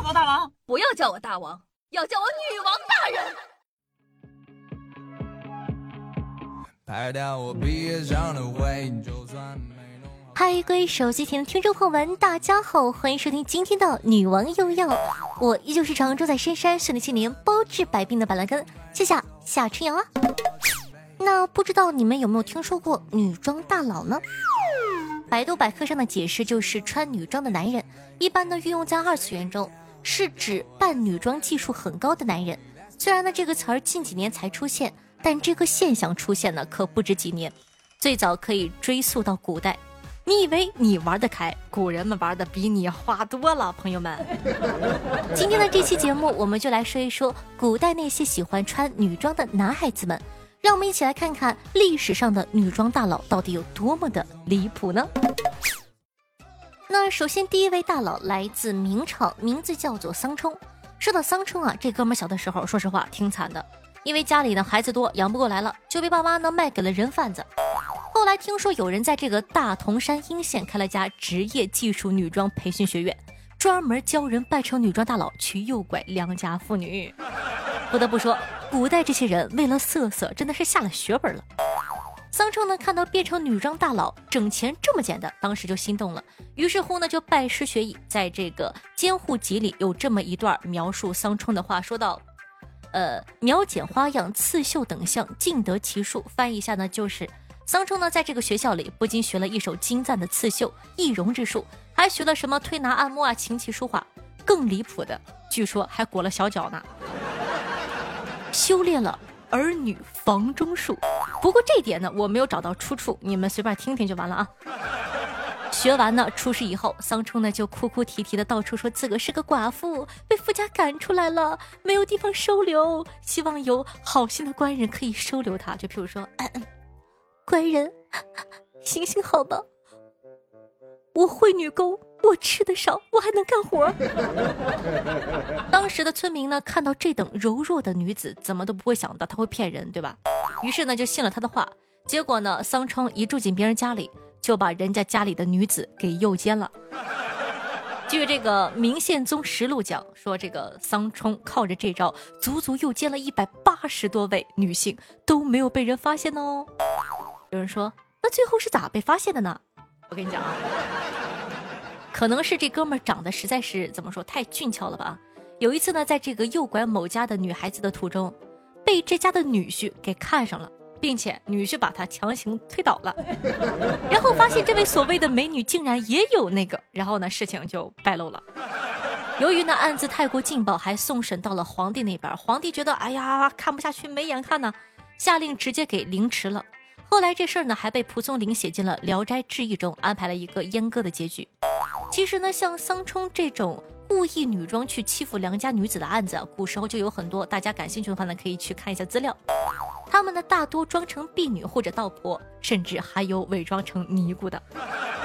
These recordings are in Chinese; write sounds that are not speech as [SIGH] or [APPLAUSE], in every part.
叫我大王，不要叫我大王，要叫我女王大人。嗨，各位手机前的听众朋友们，大家好，欢迎收听今天的《女王又要》，我依旧是常住在深山训练千年、包治百病的板蓝根，谢谢夏春阳啊。那不知道你们有没有听说过女装大佬呢？百度百科上的解释就是穿女装的男人，一般呢运用在二次元中，是指扮女装技术很高的男人。虽然呢这个词儿近几年才出现。但这个现象出现呢，可不止几年，最早可以追溯到古代。你以为你玩得开，古人们玩的比你花多了，朋友们。今天的这期节目，我们就来说一说古代那些喜欢穿女装的男孩子们。让我们一起来看看历史上的女装大佬到底有多么的离谱呢？那首先第一位大佬来自明朝，名字叫做桑冲。说到桑冲啊，这哥们小的时候，说实话挺惨的。因为家里呢孩子多养不过来了，就被爸妈呢卖给了人贩子。后来听说有人在这个大同山阴县开了家职业技术女装培训学院，专门教人扮成女装大佬去诱拐良家妇女。不得不说，古代这些人为了色色真的是下了血本了。桑冲呢看到变成女装大佬挣钱这么简单，当时就心动了，于是乎呢就拜师学艺。在这个《监护集》里有这么一段描述桑冲的话，说道。呃，描剪花样、刺绣等项，尽得其术。翻译一下呢，就是桑冲呢，在这个学校里不仅学了一手精湛的刺绣、易容之术，还学了什么推拿、按摩啊、琴棋书画。更离谱的，据说还裹了小脚呢，修炼了儿女房中术。不过这点呢，我没有找到出处，你们随便听听就完了啊。[LAUGHS] 学完呢，出事以后，桑冲呢就哭哭啼啼的到处说自个是个寡妇，被富家赶出来了，没有地方收留，希望有好心的官人可以收留他。就譬如说，官人，行行好吧，我会女工，我吃的少，我还能干活。[LAUGHS] 当时的村民呢，看到这等柔弱的女子，怎么都不会想到她会骗人，对吧？于是呢，就信了他的话。结果呢，桑冲一住进别人家里。就把人家家里的女子给诱奸了。据这个《明宪宗实录》讲，说这个桑冲靠着这招，足足诱奸了一百八十多位女性，都没有被人发现哦。有人说，那最后是咋被发现的呢？我跟你讲啊，可能是这哥们长得实在是怎么说太俊俏了吧。有一次呢，在这个诱拐某家的女孩子的途中，被这家的女婿给看上了。并且女婿把他强行推倒了，[LAUGHS] 然后发现这位所谓的美女竟然也有那个，然后呢事情就败露了。由于呢案子太过劲爆，还送审到了皇帝那边，皇帝觉得哎呀看不下去，没眼看呢，下令直接给凌迟了。后来这事儿呢还被蒲松龄写进了《聊斋志异》中，安排了一个阉割的结局。其实呢像桑冲这种故意女装去欺负良家女子的案子，古时候就有很多，大家感兴趣的话呢可以去看一下资料。他们呢，大多装成婢女或者道婆，甚至还有伪装成尼姑的。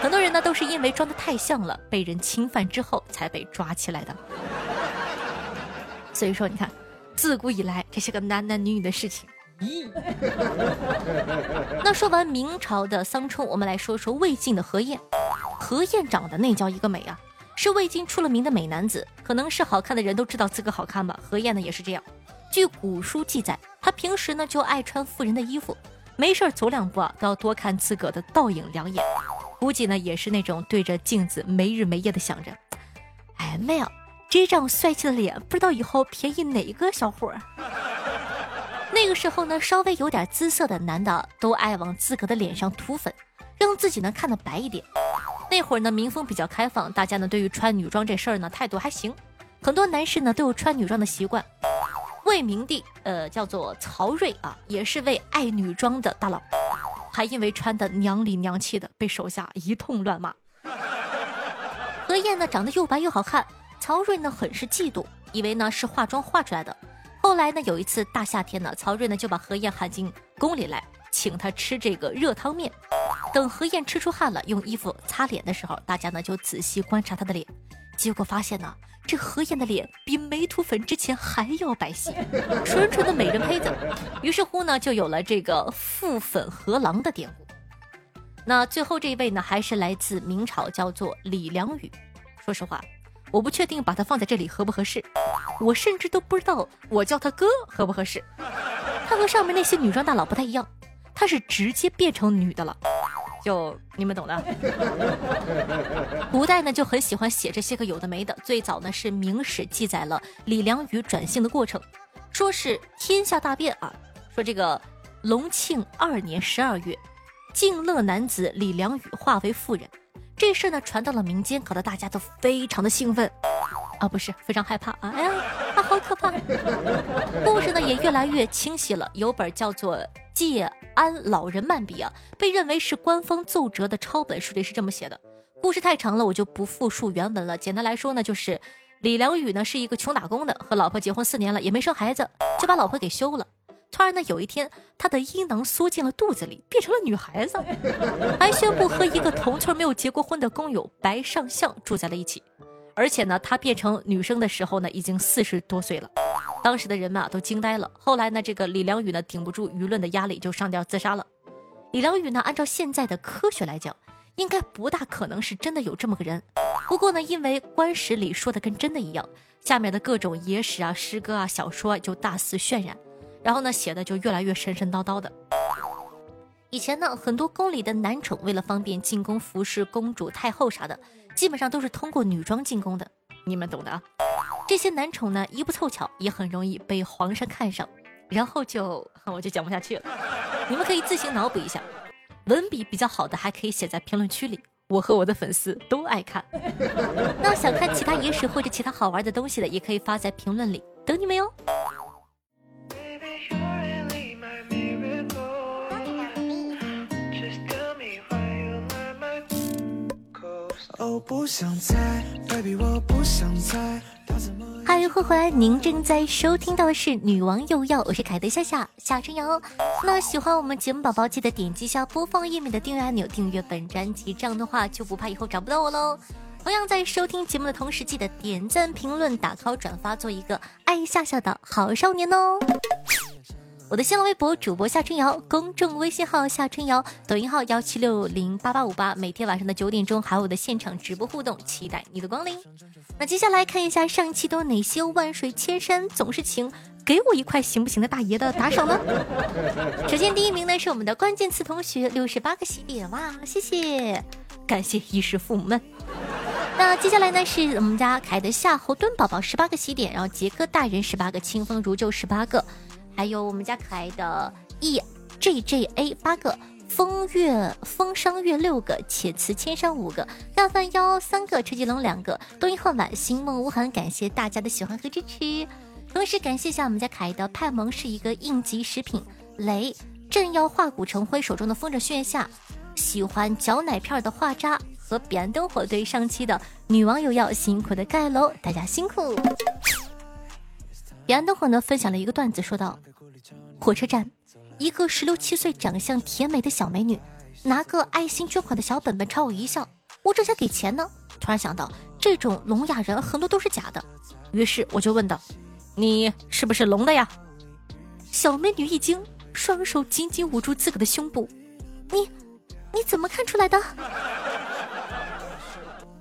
很多人呢，都是因为装的太像了，被人侵犯之后才被抓起来的。所以说，你看，自古以来这些个男男女女的事情。咦？那说完明朝的桑冲，我们来说说魏晋的何晏。何晏长得那叫一个美啊，是魏晋出了名的美男子。可能是好看的人都知道自个好看吧？何晏呢，也是这样。据古书记载，他平时呢就爱穿妇人的衣服，没事走两步啊都要多看自个的倒影两眼。估计呢也是那种对着镜子没日没夜的想着，哎妹啊，这张帅气的脸，不知道以后便宜哪个小伙。[LAUGHS] 那个时候呢，稍微有点姿色的男的都爱往自个的脸上涂粉，让自己呢看得白一点。那会儿呢民风比较开放，大家呢对于穿女装这事儿呢态度还行，很多男士呢都有穿女装的习惯。魏明帝，呃，叫做曹睿啊，也是位爱女装的大佬，还因为穿的娘里娘气的，被手下一通乱骂。[LAUGHS] 何晏呢，长得又白又好看，曹睿呢很是嫉妒，以为呢是化妆化出来的。后来呢，有一次大夏天呢，曹睿呢就把何晏喊进宫里来，请他吃这个热汤面。等何晏吃出汗了，用衣服擦脸的时候，大家呢就仔细观察他的脸，结果发现呢。这何晏的脸比没涂粉之前还要白皙，纯纯的美人胚子。于是乎呢，就有了这个“覆粉何郎”的典故。那最后这一位呢，还是来自明朝，叫做李良宇。说实话，我不确定把他放在这里合不合适，我甚至都不知道我叫他哥合不合适。他和上面那些女装大佬不太一样，他是直接变成女的了，就你们懂的。[LAUGHS] 古代呢就很喜欢写这些个有的没的，最早呢是《明史》记载了李良宇转性的过程，说是天下大变啊，说这个隆庆二年十二月，敬乐男子李良宇化为妇人。这事呢传到了民间，搞得大家都非常的兴奋，啊，不是非常害怕啊！哎呀，啊，好可怕！故事呢也越来越清晰了。有本叫做《借安老人漫笔》啊，被认为是官方奏折的抄本，书里是这么写的。故事太长了，我就不复述原文了。简单来说呢，就是李良宇呢是一个穷打工的，和老婆结婚四年了，也没生孩子，就把老婆给休了。突然呢，有一天，他的阴囊缩进了肚子里，变成了女孩子，还宣布和一个同村没有结过婚的工友白上相住在了一起。而且呢，他变成女生的时候呢，已经四十多岁了。当时的人们啊都惊呆了。后来呢，这个李良宇呢顶不住舆论的压力，就上吊自杀了。李良宇呢，按照现在的科学来讲，应该不大可能是真的有这么个人。不过呢，因为官史里说的跟真的一样，下面的各种野史啊、诗歌啊、小说啊就大肆渲染。然后呢，写的就越来越神神叨叨的。以前呢，很多宫里的男宠为了方便进宫服侍公主、太后啥的，基本上都是通过女装进宫的。你们懂的啊。这些男宠呢，一不凑巧，也很容易被皇上看上，然后就 [LAUGHS] 我就讲不下去了。你们可以自行脑补一下，文笔比较好的还可以写在评论区里，我和我的粉丝都爱看。[LAUGHS] 那想看其他野史或者其他好玩的东西的，也可以发在评论里，等你们哟。嗨，欢迎回来！您正在收听到的是《女王又要》，我是凯德夏夏夏春瑶。那喜欢我们节目宝宝，记得点击下播放页面的订阅按钮，订阅本专辑，这样的话就不怕以后找不到我喽。同样在收听节目的同时，记得点赞、评论、打 call、转发，做一个爱夏夏的好少年哦。我的新浪微博主播夏春瑶，公众微信号夏春瑶，抖音号幺七六零八八五八，每天晚上的九点钟还有我的现场直播互动，期待你的光临。那接下来看一下上一期都有哪些万水千山总是情，给我一块行不行的大爷的打赏呢？[LAUGHS] 首先第一名呢是我们的关键词同学六十八个喜点哇，谢谢，感谢衣食父母们。那接下来呢是我们家凯的夏侯惇宝宝十八个喜点，然后杰哥大人十八个，清风如旧十八个。还有我们家可爱的 E J J A 八个，风月风商月六个，且辞千山五个，干饭幺三个，车继龙两个，冬阴恨晚，星梦无痕，感谢大家的喜欢和支持。同时感谢一下我们家可爱的派萌是一个应急食品，雷正要化骨成灰，手中的风筝炫下，喜欢嚼奶片的画渣和彼岸灯火对上期的女网友要辛苦的盖楼，大家辛苦。彼岸灯火呢分享了一个段子，说道。火车站，一个十六七岁、长相甜美的小美女，拿个爱心捐款的小本本朝我一笑。我正想给钱呢，突然想到这种聋哑人很多都是假的，于是我就问道：“你是不是聋的呀？”小美女一惊，双手紧紧捂住自个的胸部：“你，你怎么看出来的？”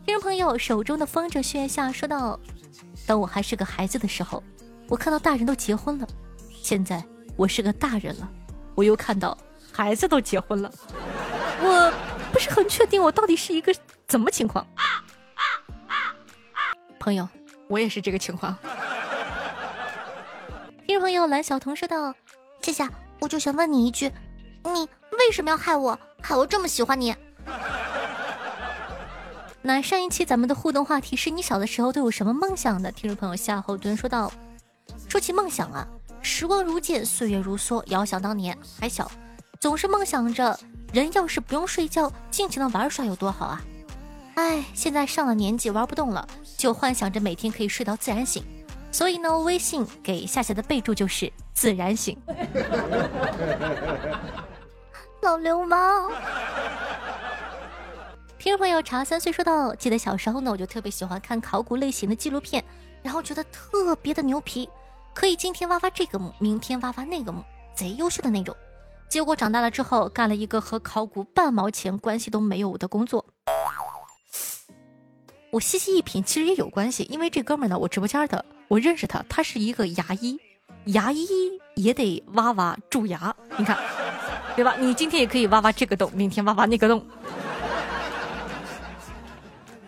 听众朋友手中的风筝炫下说道：“当我还是个孩子的时候，我看到大人都结婚了，现在。”我是个大人了，我又看到孩子都结婚了，我不是很确定我到底是一个怎么情况。朋友，我也是这个情况。听众朋友蓝小彤说道：“夏夏，我就想问你一句，你为什么要害我？害我这么喜欢你？”那上一期咱们的互动话题是你小的时候都有什么梦想的？听众朋友夏侯惇说道：“说起梦想啊。”时光如箭，岁月如梭。遥想当年还小，总是梦想着人要是不用睡觉，尽情的玩耍有多好啊！哎，现在上了年纪，玩不动了，就幻想着每天可以睡到自然醒。所以呢，微信给夏夏的备注就是“自然醒”。老流氓！听众朋友茶三岁说到，记得小时候呢，我就特别喜欢看考古类型的纪录片，然后觉得特别的牛皮。可以今天挖挖这个墓，明天挖挖那个墓，贼优秀的那种。结果长大了之后，干了一个和考古半毛钱关系都没有的工作。我细细一品，其实也有关系，因为这哥们儿呢，我直播间的，我认识他，他是一个牙医，牙医也得挖挖蛀牙，你看，对吧？你今天也可以挖挖这个洞，明天挖挖那个洞。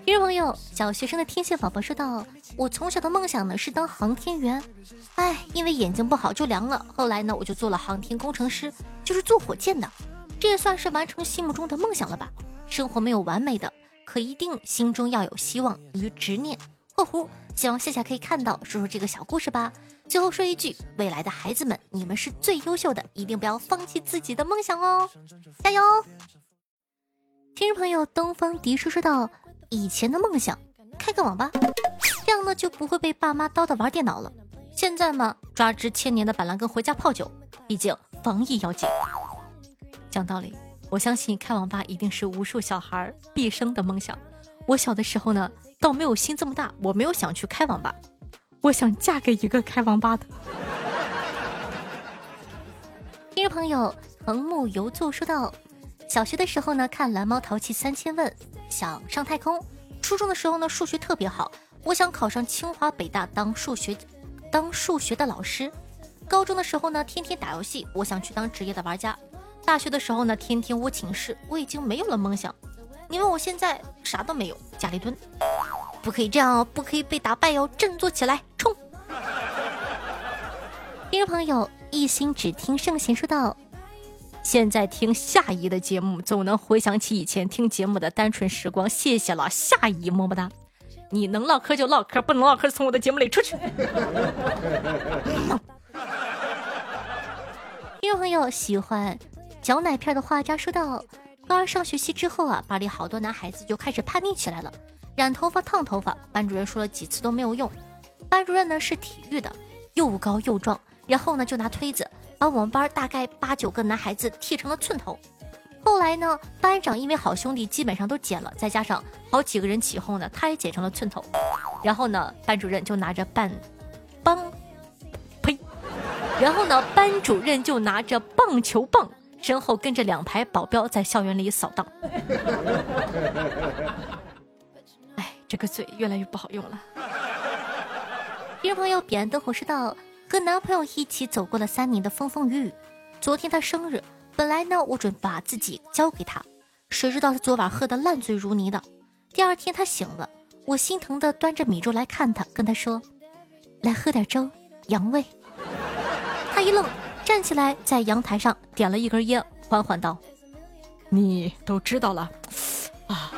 听众朋友，小学生的天线宝宝说道：“我从小的梦想呢是当航天员，哎，因为眼睛不好就凉了。后来呢，我就做了航天工程师，就是做火箭的，这也算是完成心目中的梦想了吧。生活没有完美的，可一定心中要有希望与执念。”（括弧）希望夏夏可以看到，说说这个小故事吧。最后说一句：未来的孩子们，你们是最优秀的，一定不要放弃自己的梦想哦，加油！听众朋友，东方迪叔说道。以前的梦想，开个网吧，这样呢就不会被爸妈叨叨玩电脑了。现在嘛，抓只千年的板蓝根回家泡酒，毕竟防疫要紧。讲道理，我相信开网吧一定是无数小孩毕生的梦想。我小的时候呢，倒没有心这么大，我没有想去开网吧，我想嫁给一个开网吧的。[LAUGHS] 听众朋友，横木游坐说道。小学的时候呢，看《蓝猫淘气三千问》，想上太空；初中的时候呢，数学特别好，我想考上清华北大当数学，当数学的老师；高中的时候呢，天天打游戏，我想去当职业的玩家；大学的时候呢，天天窝寝室，我已经没有了梦想。你问我现在啥都没有，家里蹲，不可以这样哦，不可以被打败哦，振作起来，冲！听众朋友，一心只听圣贤说道。现在听夏姨的节目，总能回想起以前听节目的单纯时光。谢谢了，夏姨，么么哒！你能唠嗑就唠嗑，不能唠嗑从我的节目里出去。[LAUGHS] 听众朋友喜欢嚼奶片的画家说道：高二上学期之后啊，班里好多男孩子就开始叛逆起来了，染头发、烫头发。班主任说了几次都没有用。班主任呢是体育的，又高又壮，然后呢就拿推子。把我们班大概八九个男孩子剃成了寸头，后来呢，班长因为好兄弟基本上都剪了，再加上好几个人起哄呢，他也剪成了寸头。然后呢，班主任就拿着棒，棒，呸！然后呢，班主任就拿着棒球棒，身后跟着两排保镖在校园里扫荡。[LAUGHS] 哎，这个嘴越来越不好用了。听众朋友，彼岸灯火是道。和男朋友一起走过了三年的风风雨雨，昨天他生日，本来呢我准把自己交给他，谁知道他昨晚喝得烂醉如泥的。第二天他醒了，我心疼的端着米粥来看他，跟他说：“来喝点粥，养胃。”他一愣，站起来在阳台上点了一根烟，缓缓道：“你都知道了啊。”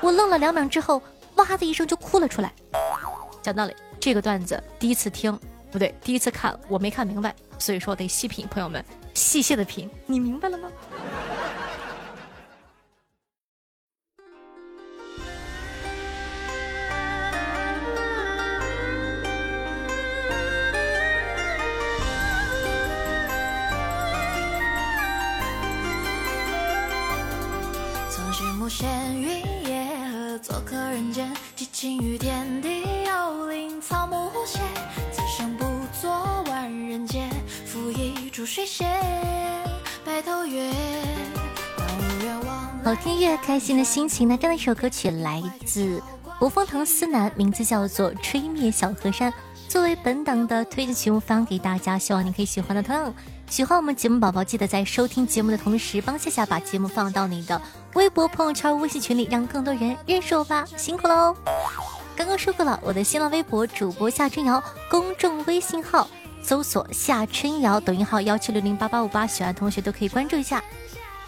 我愣了两秒之后，哇的一声就哭了出来。讲道理，这个段子第一次听。不对，第一次看我没看明白，所以说得细品，朋友们细细的品，你明白了吗？好听越开心的心情呢？这样的一首歌曲来自国风堂思南，名字叫做《吹灭小河山》，作为本档的推荐曲目发给大家，希望你可以喜欢的。同样，喜欢我们节目宝宝，记得在收听节目的同时，帮夏夏把节目放到你的微博、朋友圈、微信群里，让更多人认识我吧，辛苦喽！刚刚说过了，我的新浪微博主播夏春瑶，公众微信号。搜索夏春瑶，抖音号幺七六零八八五八，喜欢同学都可以关注一下。